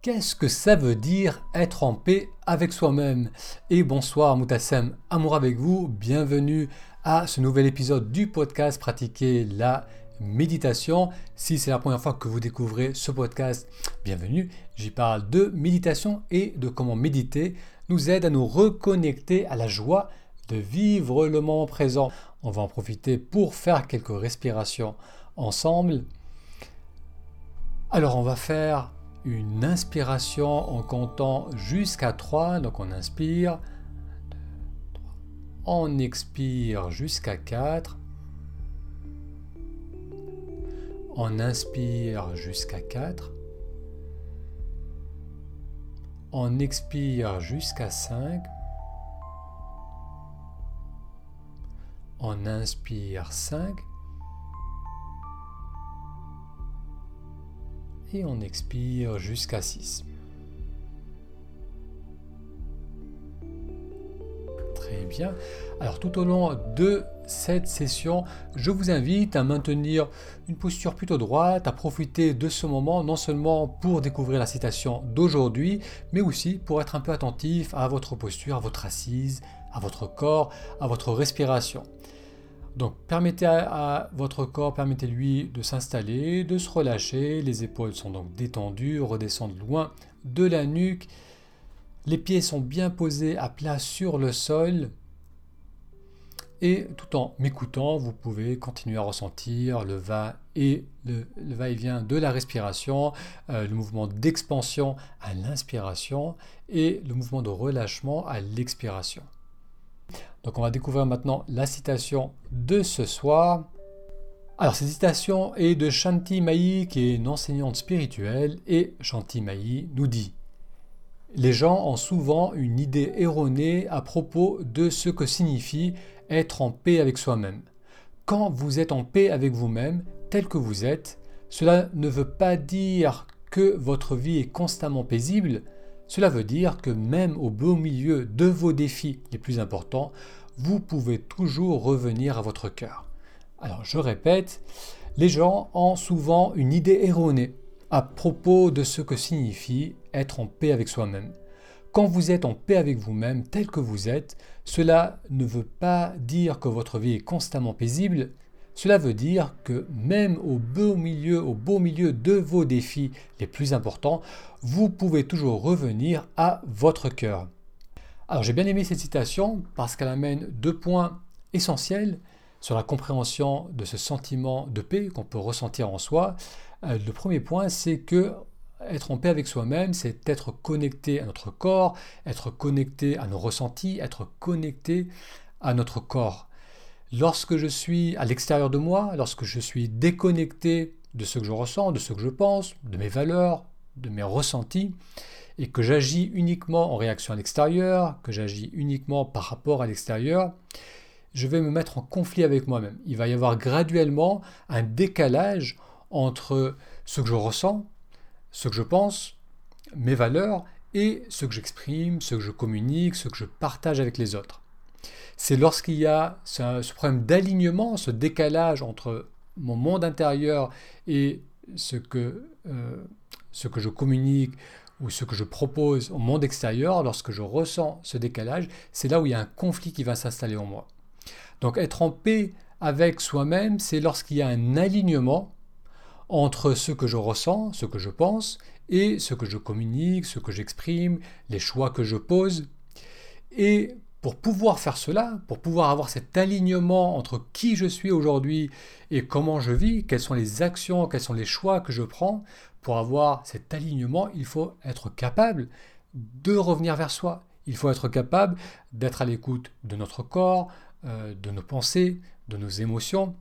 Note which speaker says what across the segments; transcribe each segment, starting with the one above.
Speaker 1: Qu'est-ce que ça veut dire être en paix avec soi-même? Et bonsoir Moutassem, amour avec vous, bienvenue à ce nouvel épisode du podcast Pratiquer la méditation. Si c'est la première fois que vous découvrez ce podcast, bienvenue. J'y parle de méditation et de comment méditer nous aide à nous reconnecter à la joie de vivre le moment présent. On va en profiter pour faire quelques respirations ensemble. Alors on va faire une inspiration en comptant jusqu'à 3. Donc on inspire. On expire jusqu'à 4. On inspire jusqu'à 4. On expire jusqu'à 5. On inspire 5. Et on expire jusqu'à 6. Très bien. Alors tout au long de cette session, je vous invite à maintenir une posture plutôt droite, à profiter de ce moment non seulement pour découvrir la citation d'aujourd'hui, mais aussi pour être un peu attentif à votre posture, à votre assise, à votre corps, à votre respiration. Donc permettez à, votre corps, permettez-lui de s'installer, de se relâcher. Les épaules sont donc détendues, redescendent loin de la nuque. Les pieds sont bien posés à plat sur le sol. Et tout en m'écoutant, vous pouvez continuer à ressentir le va et le, va-et-vient de la respiration, euh, le mouvement d'expansion à l'inspiration et le mouvement de relâchement à l'expiration. Donc on va découvrir maintenant la citation de ce soir. Alors cette citation est de Shanti Mai qui est une enseignante spirituelle et Shanti Mai nous dit Les gens ont souvent une idée erronée à propos de ce que signifie être en paix avec soi-même. Quand vous êtes en paix avec vous-même, tel que vous êtes, cela ne veut pas dire que votre vie est constamment paisible, cela veut dire que même au beau milieu de vos défis les plus importants, vous pouvez toujours revenir à votre cœur. Alors je répète, les gens ont souvent une idée erronée à propos de ce que signifie être en paix avec soi-même. Quand vous êtes en paix avec vous-même tel que vous êtes, cela ne veut pas dire que votre vie est constamment paisible, cela veut dire que même au beau milieu, au beau milieu de vos défis les plus importants, vous pouvez toujours revenir à votre cœur. Alors j'ai bien aimé cette citation parce qu'elle amène deux points essentiels sur la compréhension de ce sentiment de paix qu'on peut ressentir en soi. Euh, le premier point, c'est que être en paix avec soi-même, c'est être connecté à notre corps, être connecté à nos ressentis, être connecté à notre corps. Lorsque je suis à l'extérieur de moi, lorsque je suis déconnecté de ce que je ressens, de ce que je pense, de mes valeurs, de mes ressentis, et que j'agis uniquement en réaction à l'extérieur, que j'agis uniquement par rapport à l'extérieur, je vais me mettre en conflit avec moi-même. Il va y avoir graduellement un décalage entre ce que je ressens, ce que je pense, mes valeurs, et ce que j'exprime, ce que je communique, ce que je partage avec les autres c'est lorsqu'il y a ce, problème d'alignement, ce décalage entre mon monde intérieur et ce que, euh, ce que je communique ou ce que je propose au monde extérieur, lorsque je ressens ce décalage, c'est là où il y a un conflit qui va s'installer en moi. Donc être en paix avec soi-même, c'est lorsqu'il y a un alignement entre ce que je ressens, ce que je pense, et ce que je communique, ce que j'exprime, les choix que je pose. Et pour pouvoir faire cela, pour pouvoir avoir cet alignement entre qui je suis aujourd'hui et comment je vis, quelles sont les actions, quels sont les choix que je prends, pour avoir cet alignement, il faut être capable de revenir vers soi. Il faut être capable d'être à l'écoute de notre corps, euh, de nos pensées, de nos émotions,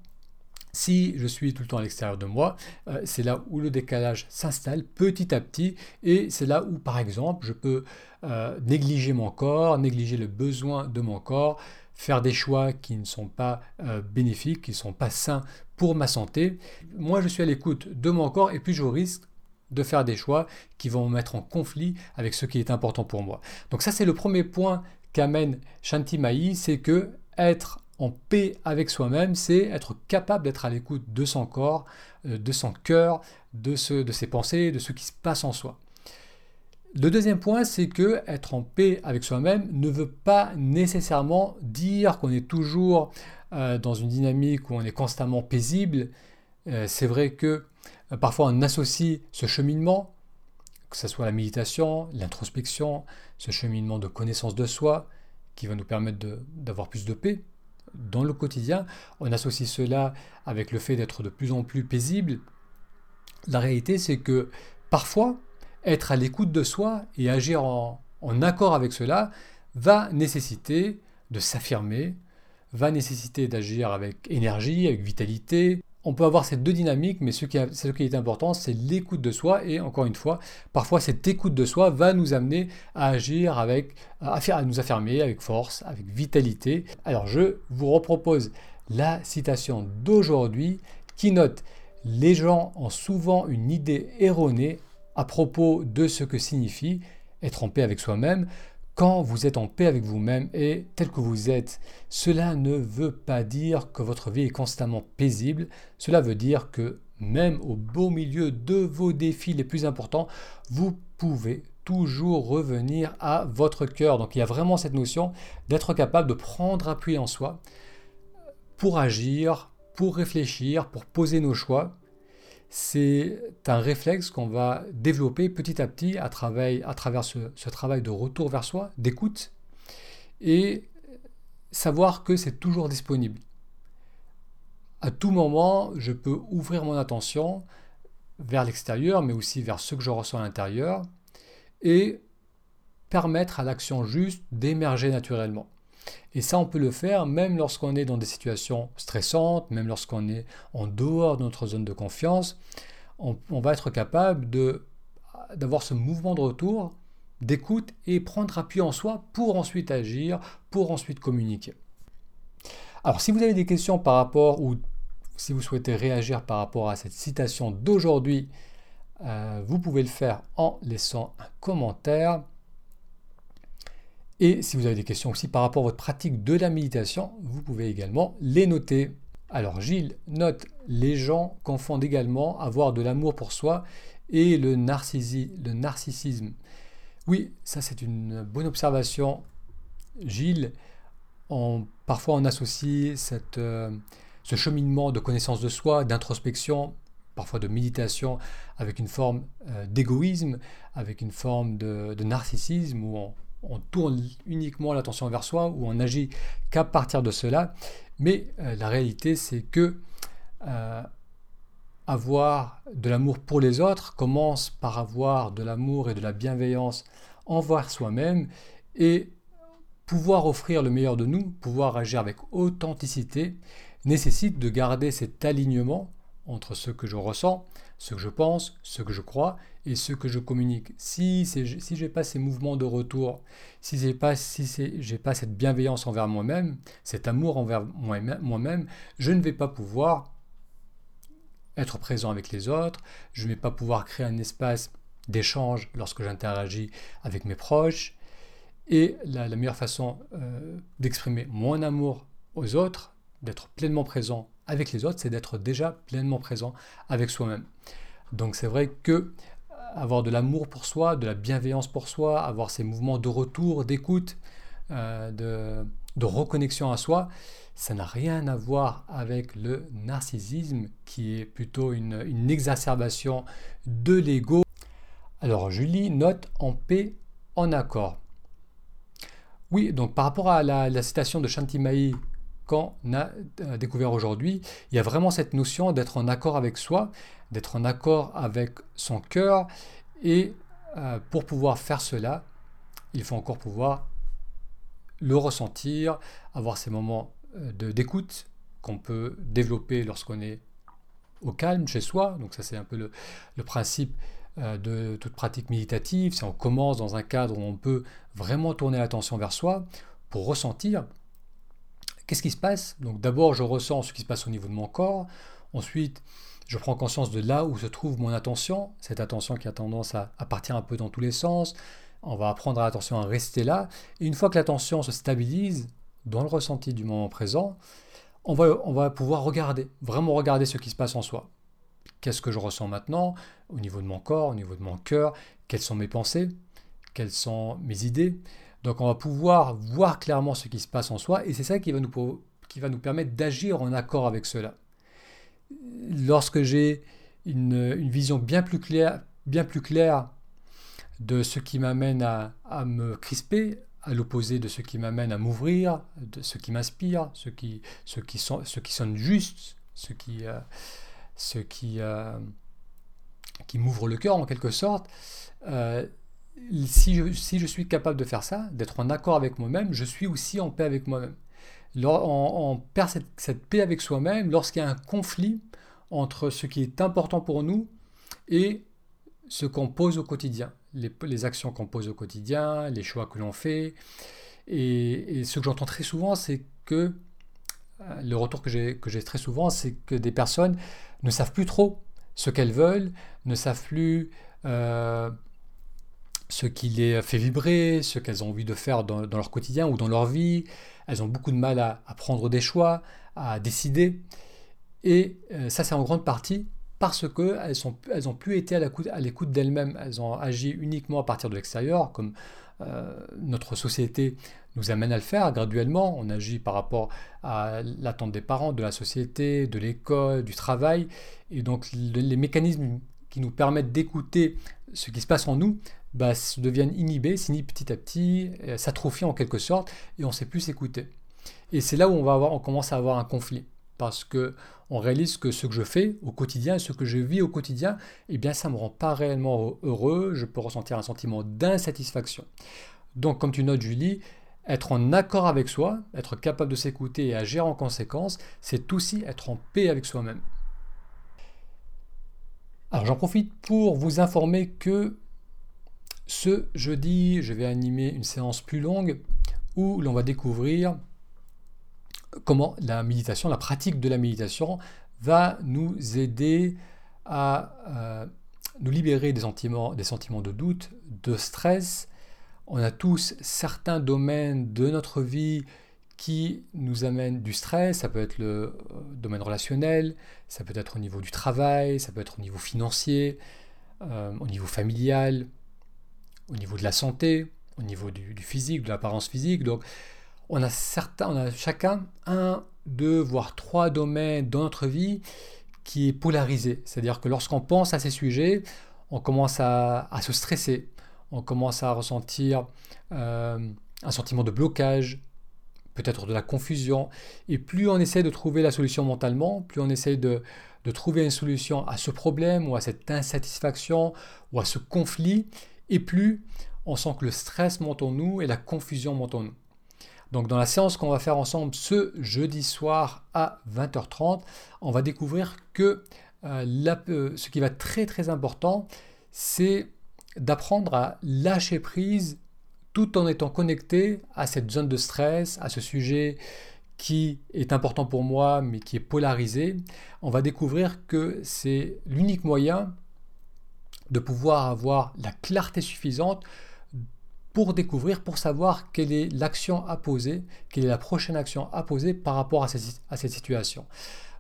Speaker 1: si je suis tout le temps à l'extérieur de moi, euh, c'est là où le décalage s'installe petit à petit et c'est là où, par exemple, je peux euh, négliger mon corps, négliger le besoin de mon corps, faire des choix qui ne sont pas euh, bénéfiques, qui ne sont pas sains pour ma santé. Moi, je suis à l'écoute de mon corps et puis je risque de faire des choix qui vont me mettre en conflit avec ce qui est important pour moi. Donc ça, c'est le premier point qu'amène Shanti Mai, c'est que être en paix avec soi-même, c'est être capable d'être à l'écoute de son corps, euh, de son cœur, de, ses pensées, de ce qui se passe en soi. Le deuxième point, c'est que être en paix avec soi-même ne veut pas nécessairement dire qu'on est toujours euh, dans une dynamique où on est constamment paisible. Euh, c'est vrai que parfois on associe ce cheminement, que ce soit la méditation, l'introspection, ce cheminement de connaissance de soi, qui va nous permettre d'avoir plus de paix dans le quotidien, on associe cela avec le fait d'être de plus en plus paisible. La réalité, c'est que parfois, être à l'écoute de soi et agir en, accord avec cela va nécessiter de s'affirmer, va nécessiter d'agir avec énergie, avec vitalité. On peut avoir ces deux dynamiques, mais ce qui, est important, c'est l'écoute de soi. Et encore une fois, parfois cette écoute de soi va nous amener à agir avec, à nous affirmer avec force, avec vitalité. Alors je vous repropose la citation d'aujourd'hui qui note les gens ont souvent une idée erronée à propos de ce que signifie être en paix avec soi-même. Quand vous êtes en paix avec vous-même et tel que vous êtes, cela ne veut pas dire que votre vie est constamment paisible, cela veut dire que même au beau milieu de vos défis les plus importants, vous pouvez toujours revenir à votre cœur. Donc il y a vraiment cette notion d'être capable de prendre appui en soi pour agir, pour réfléchir, pour poser nos choix c'est un réflexe qu'on va développer petit à petit à travers, ce, travail de retour vers soi, d'écoute, et savoir que c'est toujours disponible. À tout moment, je peux ouvrir mon attention vers l'extérieur, mais aussi vers ce que je ressens à l'intérieur, et permettre à l'action juste d'émerger naturellement. Et ça, on peut le faire même lorsqu'on est dans des situations stressantes, même lorsqu'on est en dehors de notre zone de confiance. On, va être capable d'avoir ce mouvement de retour, d'écoute et prendre appui en soi pour ensuite agir, pour ensuite communiquer. Alors, si vous avez des questions par rapport ou si vous souhaitez réagir par rapport à cette citation d'aujourd'hui, euh, vous pouvez le faire en laissant un commentaire. Et si vous avez des questions aussi par rapport à votre pratique de la méditation, vous pouvez également les noter. Alors Gilles note, les gens confondent également avoir de l'amour pour soi et le, narcissisme. Oui, ça c'est une bonne observation. Gilles, parfois on associe cette, euh, ce cheminement de connaissance de soi, d'introspection, parfois de méditation, avec une forme euh, d'égoïsme, avec une forme de, de narcissisme, où on, on tourne uniquement l'attention vers soi ou on agit qu'à partir de cela. Mais euh, la réalité, c'est que euh, avoir de l'amour pour les autres commence par avoir de l'amour et de la bienveillance envers soi-même et pouvoir offrir le meilleur de nous, pouvoir agir avec authenticité, nécessite de garder cet alignement entre ce que je ressens, ce que je pense, ce que je crois et ce que je communique. Si, si je n'ai pas ces mouvements de retour, si je n'ai pas, si pas cette bienveillance envers moi-même, cet amour envers moi-même, je ne vais pas pouvoir être présent avec les autres, je ne vais pas pouvoir créer un espace d'échange lorsque j'interagis avec mes proches. Et la, meilleure façon euh, d'exprimer mon amour aux autres, d'être pleinement présent avec les autres, c'est d'être déjà pleinement présent avec soi-même. Donc c'est vrai que avoir de l'amour pour soi, de la bienveillance pour soi, avoir ces mouvements de retour, d'écoute, euh, de, reconnexion à soi, ça n'a rien à voir avec le narcissisme qui est plutôt une, exacerbation de l'ego. Alors Julie note en paix, en accord. Oui, donc par rapport à la, citation de Shantimayi qu'on a euh, découvert aujourd'hui, il y a vraiment cette notion d'être en accord avec soi, d'être en accord avec son cœur. Et euh, pour pouvoir faire cela, il faut encore pouvoir le ressentir, avoir ces moments euh, d'écoute qu'on peut développer lorsqu'on est au calme chez soi. Donc ça c'est un peu le, le principe de toute pratique méditative. Si on commence dans un cadre où on peut vraiment tourner l'attention vers soi pour ressentir Qu'est-ce qui se passe? Donc d'abord, je ressens ce qui se passe au niveau de mon corps. Ensuite, je prends conscience de là où se trouve mon attention, cette attention qui a tendance à, partir un peu dans tous les sens. On va apprendre à l'attention à rester là. Et une fois que l'attention se stabilise dans le ressenti du moment présent, on va, on va pouvoir regarder, vraiment regarder ce qui se passe en soi. Qu'est-ce que je ressens maintenant? Au niveau de mon corps, au niveau de mon cœur Quelles sont mes pensées? Quelles sont mes idées? Donc on va pouvoir voir clairement ce qui se passe en soi et c'est ça qui va nous, permettre d'agir en accord avec cela. Lorsque j'ai une, vision bien plus claire, bien plus claire de ce qui m'amène à, me crisper, à l'opposé de ce qui m'amène à m'ouvrir, de ce qui m'inspire, ce qui, ce, sonne juste, ce qui, euh, euh, qui m'ouvre le cœur en quelque sorte. Euh, si, je, suis capable de faire ça, d'être en accord avec moi-même, je suis aussi en paix avec moi-même. On, perd cette, paix avec soi-même lorsqu'il y a un conflit entre ce qui est important pour nous et ce qu'on pose au quotidien, les, actions qu'on pose au quotidien, les choix que l'on fait. Et, ce que j'entends très souvent, c'est que euh, le retour que j'ai très souvent, c'est que des personnes ne savent plus trop ce qu'elles veulent, ne savent plus euh, ce qui les fait vibrer, ce qu'elles ont envie de faire dans, leur quotidien ou dans leur vie. Elles ont beaucoup de mal à, prendre des choix, à décider. Et euh, ça, c'est en grande partie parce qu'elles n'ont elles plus été à l'écoute d'elles-mêmes. Elles ont agi uniquement à partir de l'extérieur, comme euh, notre société nous amène à le faire graduellement. On agit par rapport à l'attente des parents, de la société, de l'école, du travail. Et donc les mécanismes qui nous permettent d'écouter ce qui se passe en nous bah, deviennent inhibés, s'inhibent petit à petit, euh, s'atrophient en quelque sorte, et on ne sait plus s'écouter. Et c'est là où on, va avoir, on commence à avoir un conflit, parce que on réalise que ce que je fais au quotidien, ce que je vis au quotidien, eh bien ça ne me rend pas réellement heureux, je peux ressentir un sentiment d'insatisfaction. Donc comme tu notes Julie, être en accord avec soi, être capable de s'écouter et agir en conséquence, c'est aussi être en paix avec soi-même. Alors j'en profite pour vous informer que ce jeudi, je vais animer une séance plus longue où l'on va découvrir comment la méditation, la pratique de la méditation va nous aider à euh, nous libérer des sentiments, des sentiments de doute, de stress. On a tous certains domaines de notre vie qui nous amènent du stress. Ça peut être le euh, domaine relationnel, ça peut être au niveau du travail, ça peut être au niveau financier, euh, au niveau familial, au niveau de la santé, au niveau du, physique, de l'apparence physique. Donc, on a, certains, on a chacun un, deux, voire trois domaines dans notre vie qui est polarisé. C'est-à-dire que lorsqu'on pense à ces sujets, on commence à, se stresser, on commence à ressentir euh, un sentiment de blocage, peut-être de la confusion. Et plus on essaie de trouver la solution mentalement, plus on essaie de, de trouver une solution à ce problème ou à cette insatisfaction ou à ce conflit, et plus on sent que le stress monte en nous et la confusion monte en nous. Donc dans la séance qu'on va faire ensemble ce jeudi soir à 20h30, on va découvrir que euh, euh, ce qui va être très très important, c'est d'apprendre à lâcher prise tout en étant connecté à cette zone de stress, à ce sujet qui est important pour moi mais qui est polarisé. On va découvrir que c'est l'unique moyen de pouvoir avoir la clarté suffisante pour découvrir, pour savoir quelle est l'action à poser, quelle est la prochaine action à poser par rapport à cette, situation.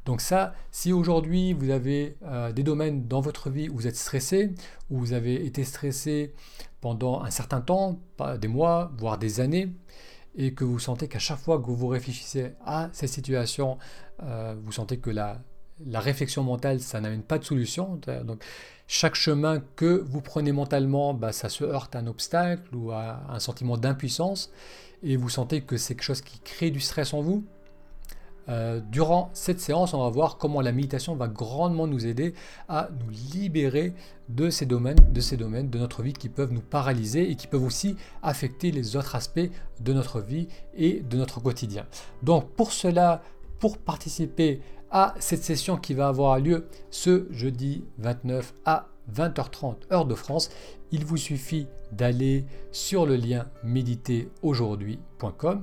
Speaker 1: Donc ça, si aujourd'hui vous avez euh, des domaines dans votre vie où vous êtes stressé, où vous avez été stressé pendant un certain temps, des mois, voire des années, et que vous sentez qu'à chaque fois que vous réfléchissez à cette situation, euh, vous sentez que la, la réflexion mentale, ça n'amène pas de solution. Donc, chaque chemin que vous prenez mentalement, bah, ça se heurte à un obstacle ou à un sentiment d'impuissance, et vous sentez que c'est quelque chose qui crée du stress en vous. Euh, durant cette séance, on va voir comment la méditation va grandement nous aider à nous libérer de ces domaines, de ces domaines de notre vie qui peuvent nous paralyser et qui peuvent aussi affecter les autres aspects de notre vie et de notre quotidien. Donc pour cela, pour participer à cette session qui va avoir lieu ce jeudi 29 à 20h30 heure de France, il vous suffit d'aller sur le lien méditeraujourd'hui.com.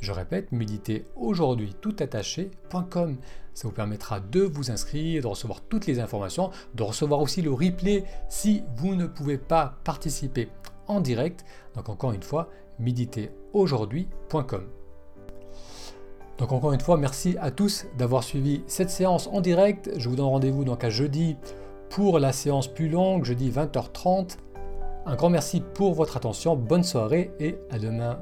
Speaker 1: Je répète, méditeraujourd'hui tout attaché.com. Ça vous permettra de vous inscrire, de recevoir toutes les informations, de recevoir aussi le replay si vous ne pouvez pas participer en direct. Donc encore une fois, méditeraujourd'hui.com. Donc encore une fois, merci à tous d'avoir suivi cette séance en direct. Je vous donne rendez-vous donc à jeudi pour la séance plus longue, jeudi 20h30. Un grand merci pour votre attention, bonne soirée et à demain.